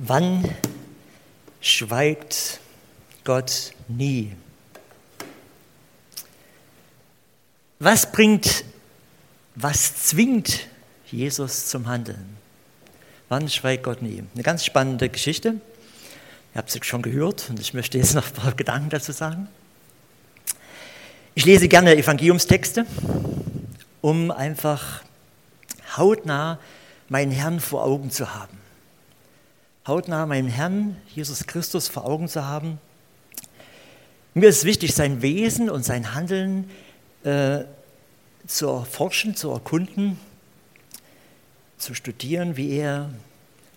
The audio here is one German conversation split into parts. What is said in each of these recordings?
Wann schweigt Gott nie? Was bringt, was zwingt Jesus zum Handeln? Wann schweigt Gott nie? Eine ganz spannende Geschichte. Ihr habt es schon gehört und ich möchte jetzt noch ein paar Gedanken dazu sagen. Ich lese gerne Evangeliumstexte, um einfach hautnah meinen Herrn vor Augen zu haben hautnah meinen Herrn Jesus Christus vor Augen zu haben. Mir ist wichtig, sein Wesen und sein Handeln äh, zu erforschen, zu erkunden, zu studieren, wie er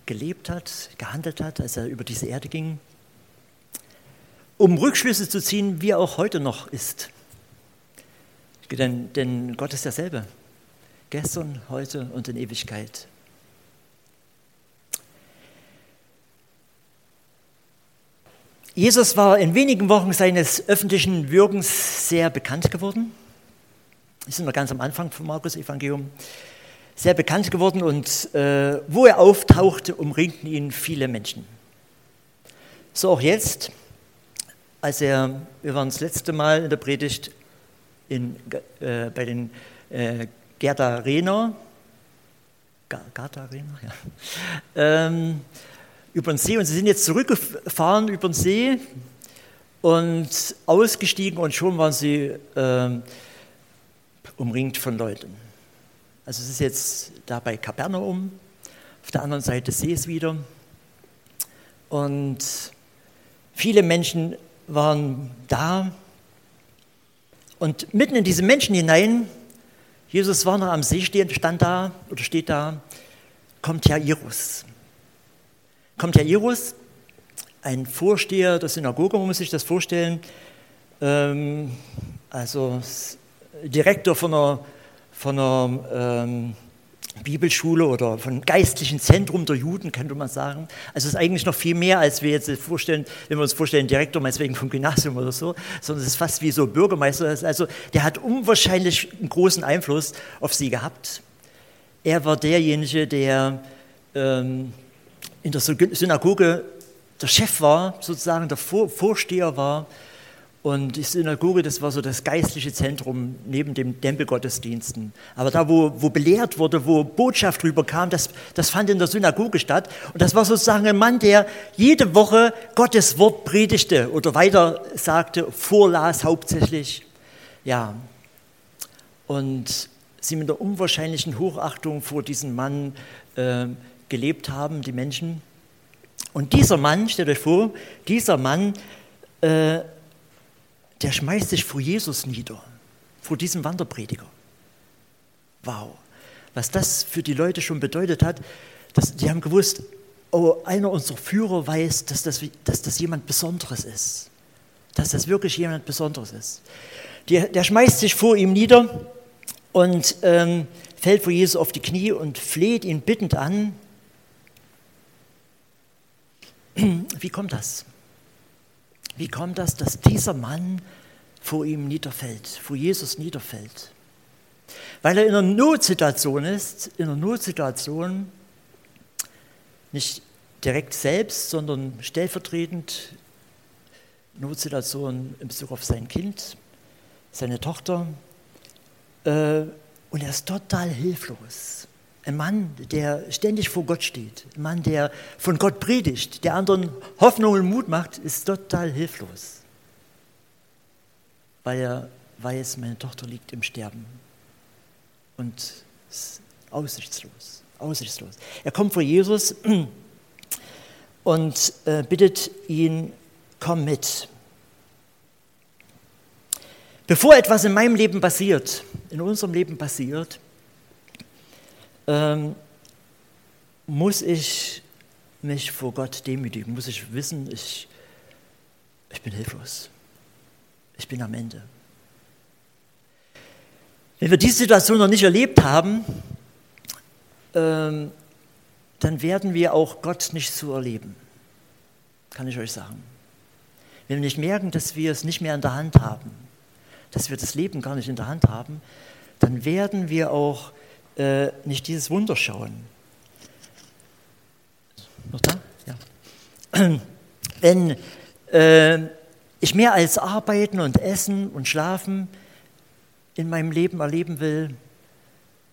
gelebt hat, gehandelt hat, als er über diese Erde ging, um Rückschlüsse zu ziehen, wie er auch heute noch ist. Denn, denn Gott ist derselbe, gestern, heute und in Ewigkeit. Jesus war in wenigen Wochen seines öffentlichen Wirkens sehr bekannt geworden. Wir sind noch ganz am Anfang vom Markus-Evangelium. Sehr bekannt geworden und äh, wo er auftauchte, umringten ihn viele Menschen. So auch jetzt, als er, wir waren das letzte Mal in der Predigt in, äh, bei den äh, Gerdarener, Gardarener, ja. Ähm, über den See und sie sind jetzt zurückgefahren über den See und ausgestiegen und schon waren sie äh, umringt von Leuten. Also es ist jetzt da bei Kapernaum, auf der anderen Seite des Sees wieder. Und viele Menschen waren da. Und mitten in diese Menschen hinein, Jesus war noch am See stehen, stand da oder steht da, kommt Jairus kommt Jairus, ein Vorsteher der Synagoge, man muss sich das vorstellen, ähm, also Direktor von einer, von einer ähm, Bibelschule oder von geistlichen Zentrum der Juden, könnte man sagen. Also es ist eigentlich noch viel mehr, als wir jetzt vorstellen, wenn wir uns vorstellen, Direktor meinetwegen vom Gymnasium oder so, sondern es ist fast wie so Bürgermeister. Also der hat unwahrscheinlich einen großen Einfluss auf sie gehabt. Er war derjenige, der ähm, in der Synagoge der Chef war, sozusagen der Vorsteher war. Und die Synagoge, das war so das geistliche Zentrum neben dem Tempelgottesdiensten. Aber da, wo, wo belehrt wurde, wo Botschaft rüberkam, das, das fand in der Synagoge statt. Und das war sozusagen ein Mann, der jede Woche Gottes Wort predigte oder weiter sagte, vorlas hauptsächlich. Ja. Und sie mit der unwahrscheinlichen Hochachtung vor diesem Mann äh, gelebt haben, die Menschen. Und dieser Mann, stellt euch vor, dieser Mann, äh, der schmeißt sich vor Jesus nieder, vor diesem Wanderprediger. Wow, was das für die Leute schon bedeutet hat, dass, die haben gewusst, oh, einer unserer Führer weiß, dass das, dass das jemand Besonderes ist, dass das wirklich jemand Besonderes ist. Der, der schmeißt sich vor ihm nieder und ähm, fällt vor Jesus auf die Knie und fleht ihn bittend an, Wie kommt das? Wie kommt das, dass dieser Mann vor ihm niederfällt, vor Jesus niederfällt? Weil er in einer Notsituation ist, in einer Notsituation nicht direkt selbst, sondern stellvertretend Notsituation in Bezug auf sein Kind, seine Tochter. Äh, und er ist total hilflos. Ein Mann, der ständig vor Gott steht, ein Mann, der von Gott predigt, der anderen Hoffnung und Mut macht, ist total hilflos. Weil er weiß, meine Tochter liegt im Sterben und ist aussichtslos, aussichtslos. Er kommt vor Jesus und äh, bittet ihn, komm mit. Bevor etwas in meinem Leben passiert, in unserem Leben passiert, ähm, muss ich mich vor Gott demütigen, muss ich wissen, ich, ich bin hilflos. Ich bin am Ende. Wenn wir diese Situation noch nicht erlebt haben, ähm, dann werden wir auch Gott nicht so erleben. Kann ich euch sagen. Wenn wir nicht merken, dass wir es nicht mehr in der Hand haben, dass wir das Leben gar nicht in der Hand haben, dann werden wir auch äh, nicht dieses Wunder schauen. Noch da? Ja. wenn äh, ich mehr als arbeiten und essen und schlafen in meinem Leben erleben will,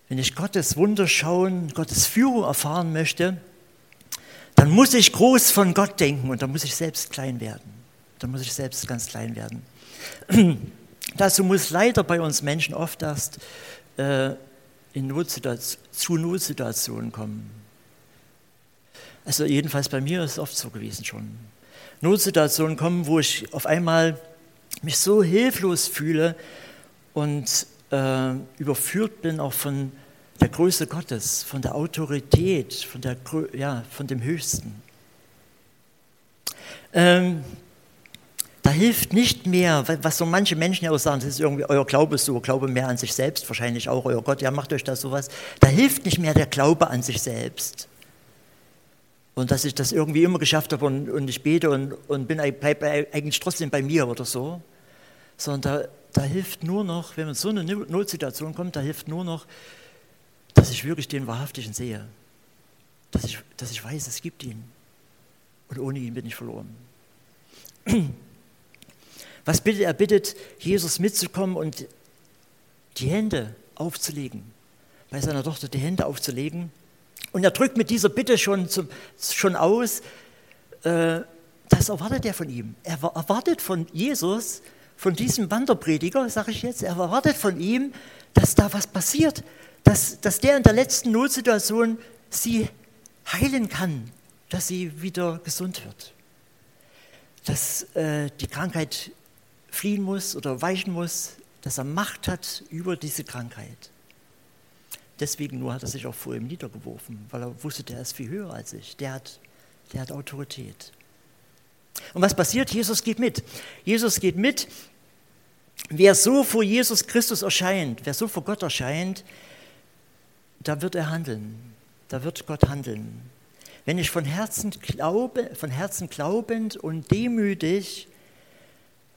wenn ich Gottes Wunder schauen, Gottes Führung erfahren möchte, dann muss ich groß von Gott denken und dann muss ich selbst klein werden. Dann muss ich selbst ganz klein werden. Dazu muss leider bei uns Menschen oft erst äh, in Notsituation, zu Notsituationen kommen. Also jedenfalls bei mir ist es oft so gewesen schon. Notsituationen kommen, wo ich auf einmal mich so hilflos fühle und äh, überführt bin auch von der Größe Gottes, von der Autorität, von, der, ja, von dem Höchsten. Ähm, da hilft nicht mehr, was so manche Menschen ja auch sagen, das ist irgendwie euer Glaube so, Glaube mehr an sich selbst, wahrscheinlich auch euer Gott, ja macht euch das sowas. Da hilft nicht mehr der Glaube an sich selbst. Und dass ich das irgendwie immer geschafft habe und, und ich bete und, und bleibe eigentlich trotzdem bei mir oder so. Sondern da, da hilft nur noch, wenn man in so eine Notsituation kommt, da hilft nur noch, dass ich wirklich den Wahrhaftigen sehe. Dass ich, dass ich weiß, es gibt ihn. Und ohne ihn bin ich verloren. Was bittet er? bittet, Jesus mitzukommen und die Hände aufzulegen. Bei seiner Tochter die Hände aufzulegen. Und er drückt mit dieser Bitte schon, zum, schon aus, äh, das erwartet er von ihm. Er erwartet von Jesus, von diesem Wanderprediger, sage ich jetzt, er erwartet von ihm, dass da was passiert, dass, dass der in der letzten Notsituation sie heilen kann, dass sie wieder gesund wird. Dass äh, die Krankheit fliehen muss oder weichen muss, dass er Macht hat über diese Krankheit. Deswegen nur hat er sich auch vor ihm niedergeworfen, weil er wusste, der ist viel höher als ich, der hat, der hat Autorität. Und was passiert? Jesus geht mit. Jesus geht mit. Wer so vor Jesus Christus erscheint, wer so vor Gott erscheint, da wird er handeln. Da wird Gott handeln. Wenn ich von Herzen, glaube, von Herzen glaubend und demütig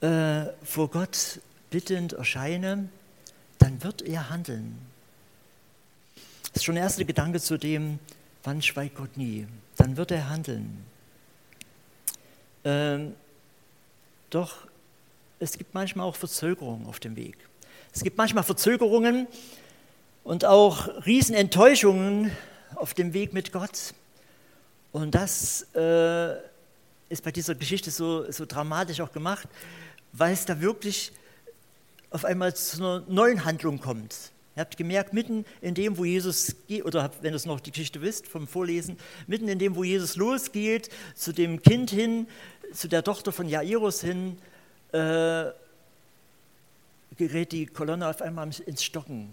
äh, vor Gott bittend erscheine, dann wird er handeln. Das ist schon der erste Gedanke zu dem, wann schweigt Gott nie? Dann wird er handeln. Ähm, doch es gibt manchmal auch Verzögerungen auf dem Weg. Es gibt manchmal Verzögerungen und auch Riesenenttäuschungen auf dem Weg mit Gott. Und das äh, ist bei dieser Geschichte so, so dramatisch auch gemacht weil es da wirklich auf einmal zu einer neuen Handlung kommt. Ihr habt gemerkt, mitten in dem, wo Jesus geht, oder wenn ihr es noch die Geschichte wisst vom Vorlesen, mitten in dem, wo Jesus losgeht, zu dem Kind hin, zu der Tochter von Jairus hin, äh, gerät die Kolonne auf einmal ins Stocken,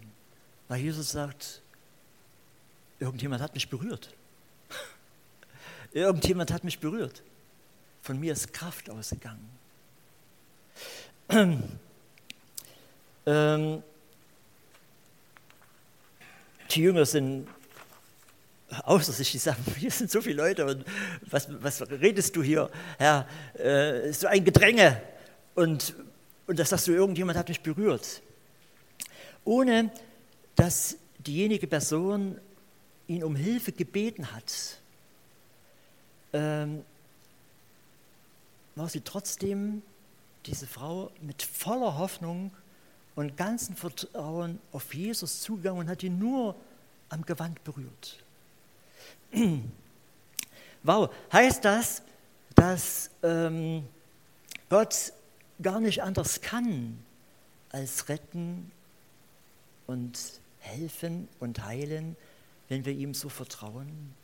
weil Jesus sagt, irgendjemand hat mich berührt. irgendjemand hat mich berührt. Von mir ist Kraft ausgegangen. Ähm, die Jünger sind außer sich, die sagen, hier sind so viele Leute und was, was redest du hier, Herr? Äh, so ein Gedränge und, und das sagst du, irgendjemand hat mich berührt. Ohne dass diejenige Person ihn um Hilfe gebeten hat, ähm, war sie trotzdem diese Frau mit voller Hoffnung und ganzem Vertrauen auf Jesus zugegangen und hat ihn nur am Gewand berührt. Wow, heißt das, dass ähm, Gott gar nicht anders kann als retten und helfen und heilen, wenn wir ihm so vertrauen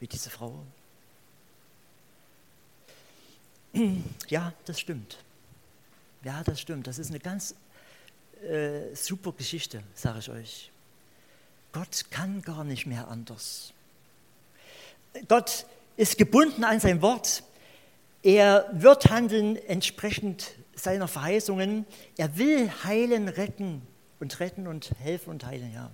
wie diese Frau? Ja, das stimmt. Ja, das stimmt. Das ist eine ganz äh, super Geschichte, sage ich euch. Gott kann gar nicht mehr anders. Gott ist gebunden an sein Wort. Er wird handeln entsprechend seiner Verheißungen. Er will heilen, retten und retten und helfen und heilen, ja.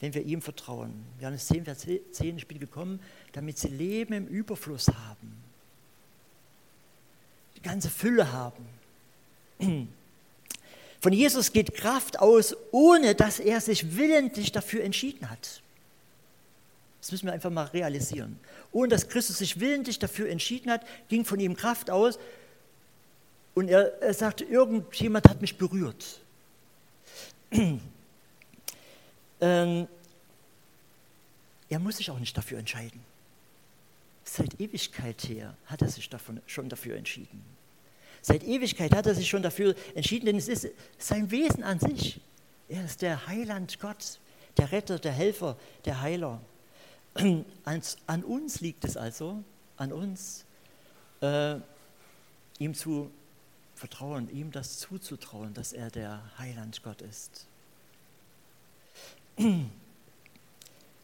Wenn wir ihm vertrauen. Johannes 10, Vers 10, ich bin gekommen, damit sie Leben im Überfluss haben ganze Fülle haben. Von Jesus geht Kraft aus, ohne dass er sich willentlich dafür entschieden hat. Das müssen wir einfach mal realisieren. Ohne dass Christus sich willentlich dafür entschieden hat, ging von ihm Kraft aus und er, er sagte, irgendjemand hat mich berührt. ähm, er muss sich auch nicht dafür entscheiden. Seit Ewigkeit her hat er sich davon, schon dafür entschieden. Seit Ewigkeit hat er sich schon dafür entschieden, denn es ist sein Wesen an sich. Er ist der Heiland Gott, der Retter, der Helfer, der Heiler. An, uns liegt es also, an uns, äh, ihm zu vertrauen, ihm das zuzutrauen, dass er der Heiland Gott ist.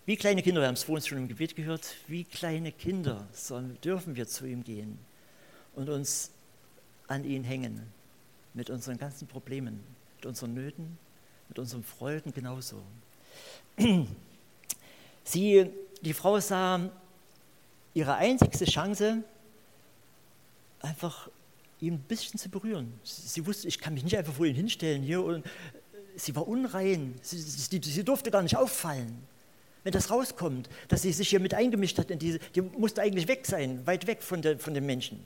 Wie kleine Kinder, wir haben es vorhin schon im Gebet gehört, wie kleine Kinder sollen, dürfen wir zu ihm gehen und uns an ihn hängen, mit unseren ganzen Problemen, mit unseren Nöten, mit unseren Freuden genauso. Sie, die Frau sah ihre einzigste Chance, einfach ihn ein bisschen zu berühren. Sie wusste, ich kann mich nicht einfach vor ihn hinstellen hier und sie war unrein. Sie, sie, sie durfte gar nicht auffallen. Wenn das rauskommt, dass sie sich hier mit eingemischt hat in diese, die musste eigentlich weg sein, weit weg von, der, von den Menschen.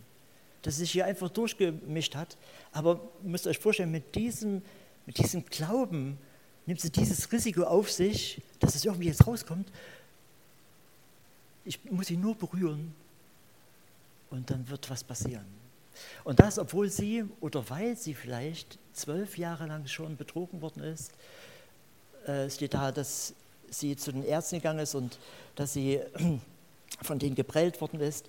Dass sich hier einfach durchgemischt hat. Aber ihr müsst euch vorstellen, mit diesem, mit diesem Glauben nimmt sie dieses Risiko auf sich, dass es irgendwie jetzt rauskommt. Ich muss sie nur berühren und dann wird was passieren. Und das, obwohl sie oder weil sie vielleicht zwölf Jahre lang schon betrogen worden ist. Äh, steht da, dass sie zu den Ärzten gegangen ist und dass sie von denen geprellt worden ist.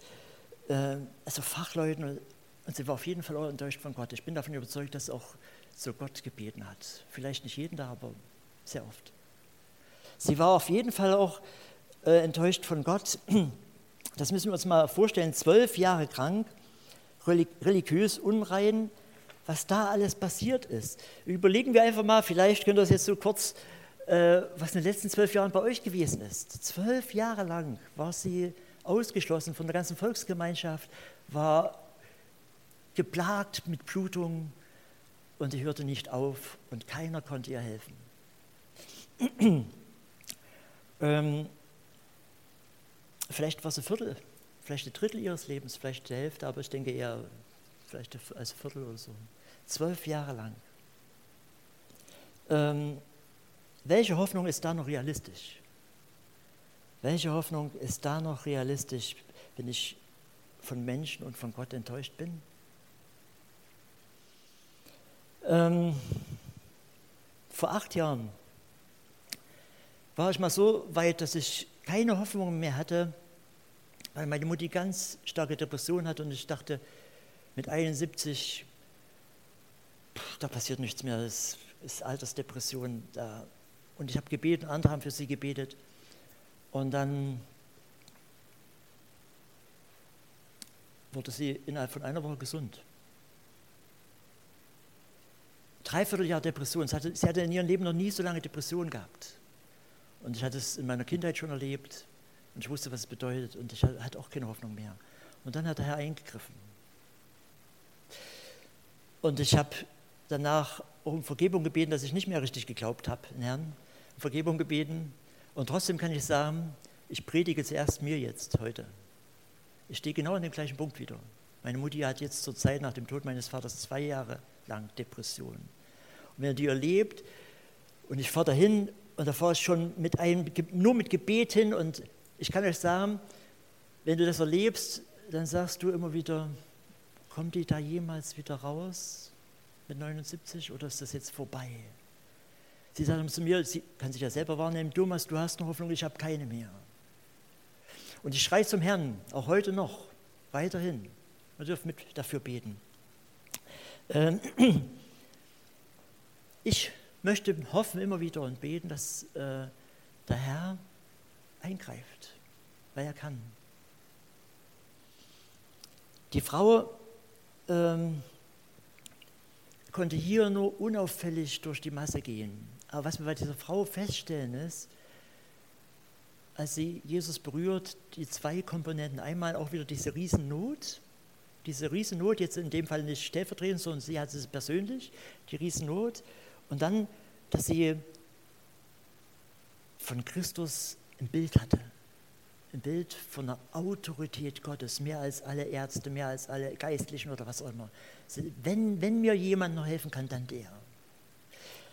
Äh, also Fachleuten. Und sie war auf jeden Fall auch enttäuscht von Gott. Ich bin davon überzeugt, dass auch zu Gott gebeten hat. Vielleicht nicht jeden Tag, aber sehr oft. Sie war auf jeden Fall auch äh, enttäuscht von Gott. Das müssen wir uns mal vorstellen. Zwölf Jahre krank religiös unrein, was da alles passiert ist. Überlegen wir einfach mal, vielleicht könnt ihr das jetzt so kurz, äh, was in den letzten zwölf Jahren bei euch gewesen ist. Zwölf Jahre lang war sie ausgeschlossen von der ganzen Volksgemeinschaft, war geplagt mit Blutung und sie hörte nicht auf und keiner konnte ihr helfen. ähm, vielleicht war sie Viertel vielleicht ein Drittel ihres Lebens, vielleicht die Hälfte, aber ich denke eher vielleicht als Viertel oder so. Zwölf Jahre lang. Ähm, welche Hoffnung ist da noch realistisch? Welche Hoffnung ist da noch realistisch, wenn ich von Menschen und von Gott enttäuscht bin? Ähm, vor acht Jahren war ich mal so weit, dass ich keine Hoffnung mehr hatte, weil meine Mutti ganz starke Depression hat und ich dachte, mit 71, da passiert nichts mehr, das ist Altersdepression. Da. Und ich habe gebeten, andere haben für sie gebetet. Und dann wurde sie innerhalb von einer Woche gesund. Dreiviertel Jahr Depression. Sie hatte, sie hatte in ihrem Leben noch nie so lange Depression gehabt. Und ich hatte es in meiner Kindheit schon erlebt. Und ich wusste, was es bedeutet und ich hatte auch keine Hoffnung mehr. Und dann hat der Herr eingegriffen. Und ich habe danach um Vergebung gebeten, dass ich nicht mehr richtig geglaubt habe, Herrn. Um Vergebung gebeten. Und trotzdem kann ich sagen, ich predige zuerst mir jetzt heute. Ich stehe genau an dem gleichen Punkt wieder. Meine Mutti hat jetzt zur Zeit nach dem Tod meines Vaters zwei Jahre lang Depressionen. Und wenn er die erlebt und ich fahre dahin und da fahre ich schon mit einem, nur mit Gebet hin und ich kann euch sagen, wenn du das erlebst, dann sagst du immer wieder, kommt die da jemals wieder raus mit 79 oder ist das jetzt vorbei? Sie sagen zu mir, sie kann sich ja selber wahrnehmen, Thomas, du hast eine Hoffnung, ich habe keine mehr. Und ich schreie zum Herrn, auch heute noch, weiterhin. Wir dürfen mit dafür beten. Ähm, ich möchte hoffen immer wieder und beten, dass äh, der Herr eingreift, weil er kann. Die Frau ähm, konnte hier nur unauffällig durch die Masse gehen. Aber was wir bei dieser Frau feststellen ist, als sie Jesus berührt, die zwei Komponenten. Einmal auch wieder diese Riesennot, diese Riesennot, jetzt in dem Fall nicht stellvertretend, sondern sie hat es persönlich, die Riesennot. Und dann, dass sie von Christus ein Bild hatte. ein Bild von der Autorität Gottes, mehr als alle Ärzte, mehr als alle Geistlichen oder was auch immer. Wenn, wenn mir jemand noch helfen kann, dann der.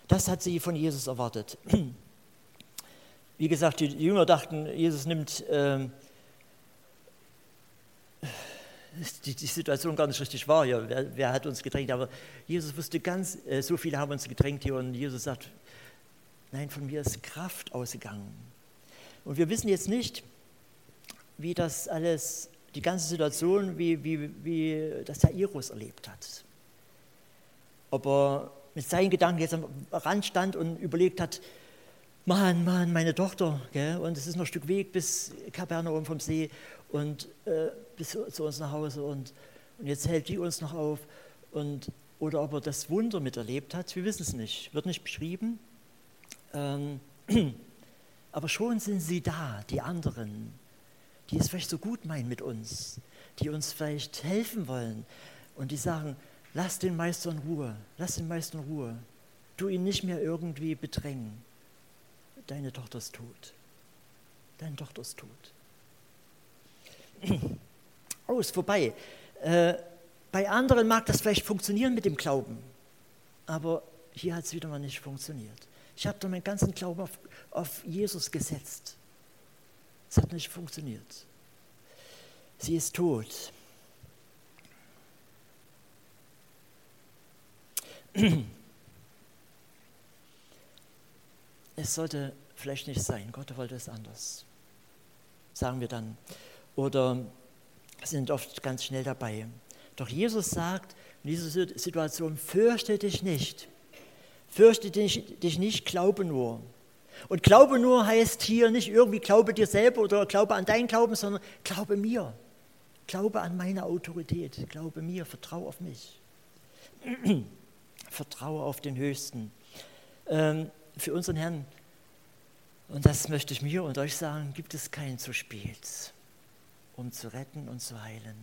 Das hat sie von Jesus erwartet. Wie gesagt, die Jünger dachten, Jesus nimmt äh, die, die, Situation gar nicht richtig wahr hier. Wer, wer, hat uns gedrängt? Aber Jesus wusste ganz, äh, so viele haben uns gedrängt hier und Jesus sagt, nein, von mir ist Kraft ausgegangen. Und wir wissen jetzt nicht, wie das alles, die ganze Situation, wie, wie, wie das Jairus erlebt hat. Ob er mit seinen Gedanken jetzt am Rand stand und überlegt hat, Mann, Mann, meine Tochter, gell? und es ist noch ein Stück Weg bis Kapernaum vom See und äh, bis zu uns nach Hause und, und jetzt hält die uns noch auf. Und, oder ob er das Wunder miterlebt hat, wir wissen es nicht, wird nicht beschrieben. Ähm, aber schon sind sie da, die anderen, die es vielleicht so gut meinen mit uns, die uns vielleicht helfen wollen und die sagen, lass den Meister in Ruhe, lass den Meister in Ruhe, tu ihn nicht mehr irgendwie bedrängen. Deine Tochter ist tot. Deine Tochter ist tot. Aus, vorbei. Äh, bei anderen mag das vielleicht funktionieren mit dem Glauben, aber hier hat es wieder mal nicht funktioniert. Ich habe da meinen ganzen Glauben auf, auf Jesus gesetzt. Es hat nicht funktioniert. Sie ist tot. Es sollte vielleicht nicht sein. Gott wollte es anders. Sagen wir dann. Oder sind oft ganz schnell dabei. Doch Jesus sagt in dieser Situation, fürchte dich nicht. Fürchte dich, dich nicht, glaube nur. Und Glaube nur heißt hier nicht irgendwie Glaube dir selber oder Glaube an deinen Glauben, sondern Glaube mir. Glaube an meine Autorität. Glaube mir, vertraue auf mich. vertraue auf den Höchsten. Ähm, für unseren Herrn, und das möchte ich mir und euch sagen, gibt es kein zu spät, um zu retten und zu heilen.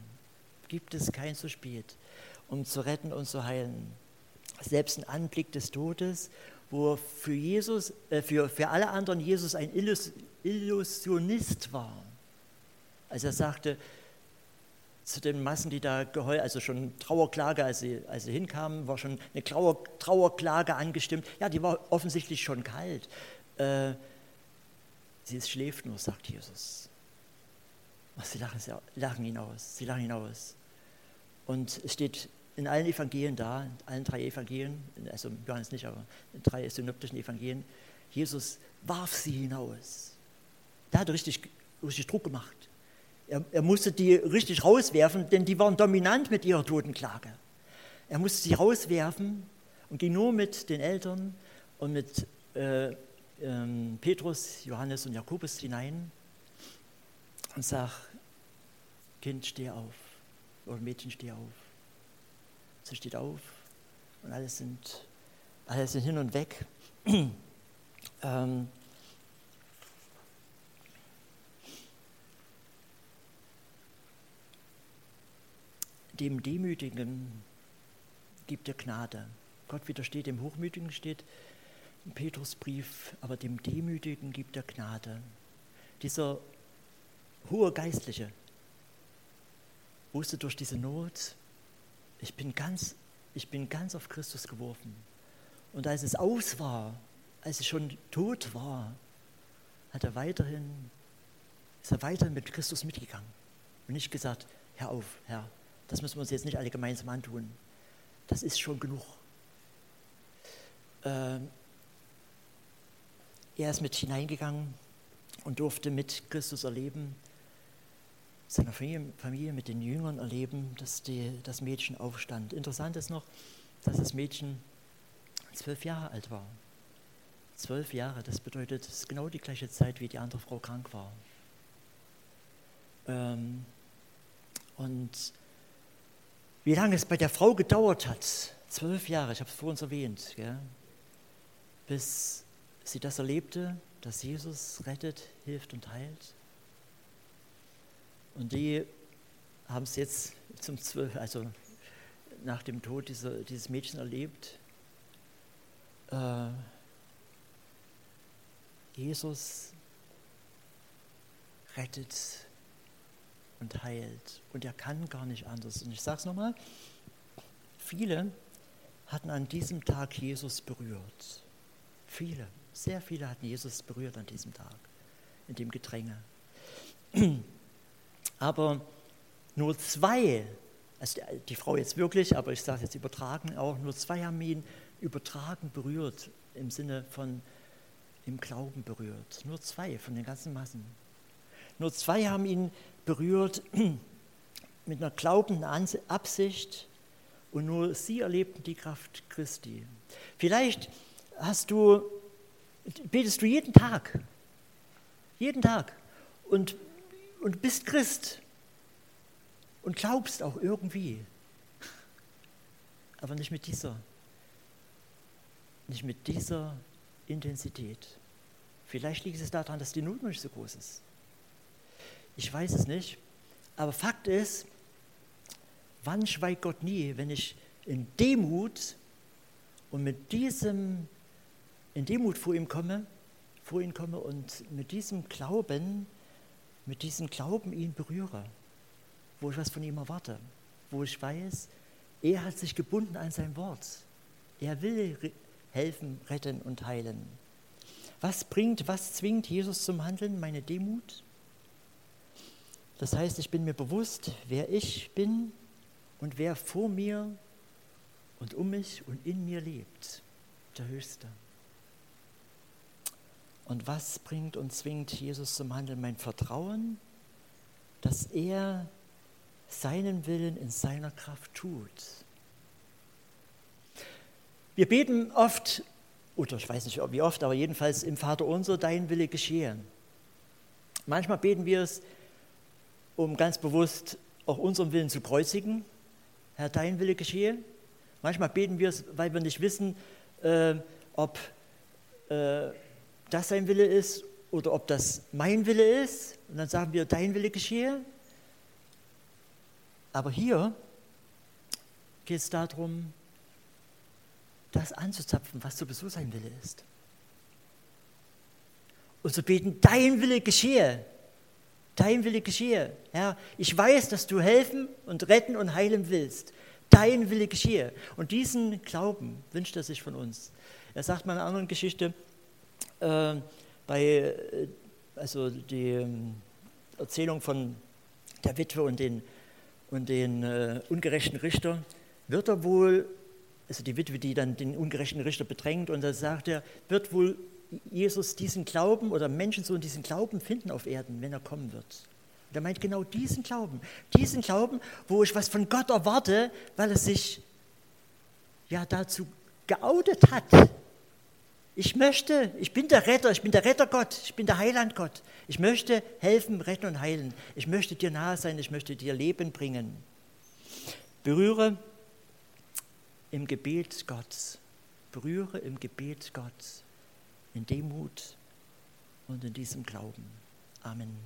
Gibt es kein zu spät, um zu retten und zu heilen selbst ein Anblick des Todes, wo für, Jesus, äh, für, für alle anderen Jesus ein Illusionist war. Als er sagte zu den Massen, die da geheult, also schon Trauerklage, als sie, als sie hinkamen, war schon eine Trauer, Trauerklage angestimmt. Ja, die war offensichtlich schon kalt. Äh, sie schläft nur, sagt Jesus. Ach, sie lachen, sie lachen ihn aus, sie lachen ihn aus. Und es steht in allen Evangelien da, in allen drei Evangelien, also Johannes nicht, aber in drei synoptischen Evangelien, Jesus warf sie hinaus. Da hat er richtig, richtig Druck gemacht. Er, er, musste die richtig rauswerfen, denn die waren dominant mit ihrer Totenklage. Er musste sie rauswerfen und ging nur mit den Eltern und mit äh, ähm, Petrus, Johannes und Jakobus hinein und sagt, Kind, steh auf oder Mädchen, steh auf. Sie steht auf und alle sind, alle sind hin und weg. ähm, dem Demütigen gibt er Gnade. Gott widersteht dem Hochmütigen, steht im Petrusbrief, aber dem Demütigen gibt er Gnade. Dieser hohe Geistliche wusste durch diese Not, ich bin ganz, ich bin ganz auf Christus geworfen. Und als es aus war, als es schon tot war, hat er weiterhin, ist er weiterhin mit Christus mitgegangen. Und nicht gesagt, Herr auf, Herr, das müssen wir uns jetzt nicht alle gemeinsam antun. Das ist schon genug. Ähm, er ist mit hineingegangen und durfte mit Christus erleben, seiner Familie, mit den Jüngern erleben, dass die, das Mädchen aufstand. Interessant ist noch, dass das Mädchen zwölf Jahre alt war. Zwölf Jahre, das bedeutet, es ist genau die gleiche Zeit, wie die andere Frau krank war. Ähm, und wie lange es bei der Frau gedauert hat, zwölf Jahre, ich habe es vor uns erwähnt, gell, bis sie das erlebte, dass Jesus rettet, hilft und heilt. Und die haben es jetzt zum Zwölf, also nach dem Tod dieser, dieses Mädchens erlebt. Äh, Jesus rettet und heilt. Und er kann gar nicht anders. Und ich sage es nochmal, viele hatten an diesem Tag Jesus berührt. Viele, sehr viele hatten Jesus berührt an diesem Tag, in dem Gedränge. Aber nur zwei, also die Frau jetzt wirklich, aber ich sage jetzt übertragen auch, nur zwei haben ihn übertragen berührt, im Sinne von im Glauben berührt. Nur zwei von den ganzen Massen. Nur zwei haben ihn berührt mit einer glaubenden Absicht und nur sie erlebten die Kraft Christi. Vielleicht hast du, betest du jeden Tag, jeden Tag und, und bist Christ und glaubst auch irgendwie, aber nicht mit dieser, nicht mit dieser Intensität. Vielleicht liegt es daran, dass die Not nicht so groß ist. Ich weiß es nicht. Aber Fakt ist, wann schweigt Gott nie, wenn ich in Demut und mit diesem, in Demut vor ihm komme, vor ihn komme und mit diesem Glauben, mit diesem Glauben ihn berühre, wo ich was von ihm erwarte, wo ich weiß, er hat sich gebunden an sein Wort. Er will helfen, retten und heilen. Was bringt, was zwingt Jesus zum Handeln? Meine Demut? Das heißt, ich bin mir bewusst, wer ich bin und wer vor mir und um mich und in mir lebt, der Höchste. Und was bringt und zwingt Jesus zum Handeln? Mein Vertrauen, dass er seinen Willen in seiner Kraft tut. Wir beten oft, oder ich weiß nicht wie oft, aber jedenfalls im Vater unser, dein Wille geschehen. Manchmal beten wir es, um ganz bewusst auch unseren Willen zu kreuzigen. Herr, dein Wille geschehe. Manchmal beten wir es, weil wir nicht wissen, äh, ob äh, das sein Wille ist oder ob das mein Wille ist. Und dann sagen wir, dein Wille geschehe. Aber hier geht es darum, das anzuzapfen, was sowieso sein Wille ist. Und zu beten, dein Wille geschehe. Dein Wille geschehe. Herr, ich weiß, dass du helfen und retten und heilen willst. Dein Wille geschehe. Und diesen Glauben wünscht er sich von uns. Er sagt mal in einer anderen Geschichte, äh, bei, also die äh, Erzählung von der Witwe und den, und den äh, ungerechten Richter, wird er wohl also die Witwe, die dann den ungerechten Richter bedrängt, und da sagt er, wird wohl Jesus diesen Glauben oder Menschensohn diesen Glauben finden auf Erden, wenn er kommen wird. Und er meint genau diesen Glauben, diesen Glauben, wo ich was von Gott erwarte, weil er sich ja dazu geoutet hat. Ich möchte, ich bin der Retter, ich bin der Retter Gott, ich bin der Heiland Gott. Ich möchte helfen, retten und heilen. Ich möchte dir nahe sein, ich möchte dir Leben bringen. Berühre im Gebet Gott. Berühre im Gebet Gott in Demut und in diesem Glauben. Amen.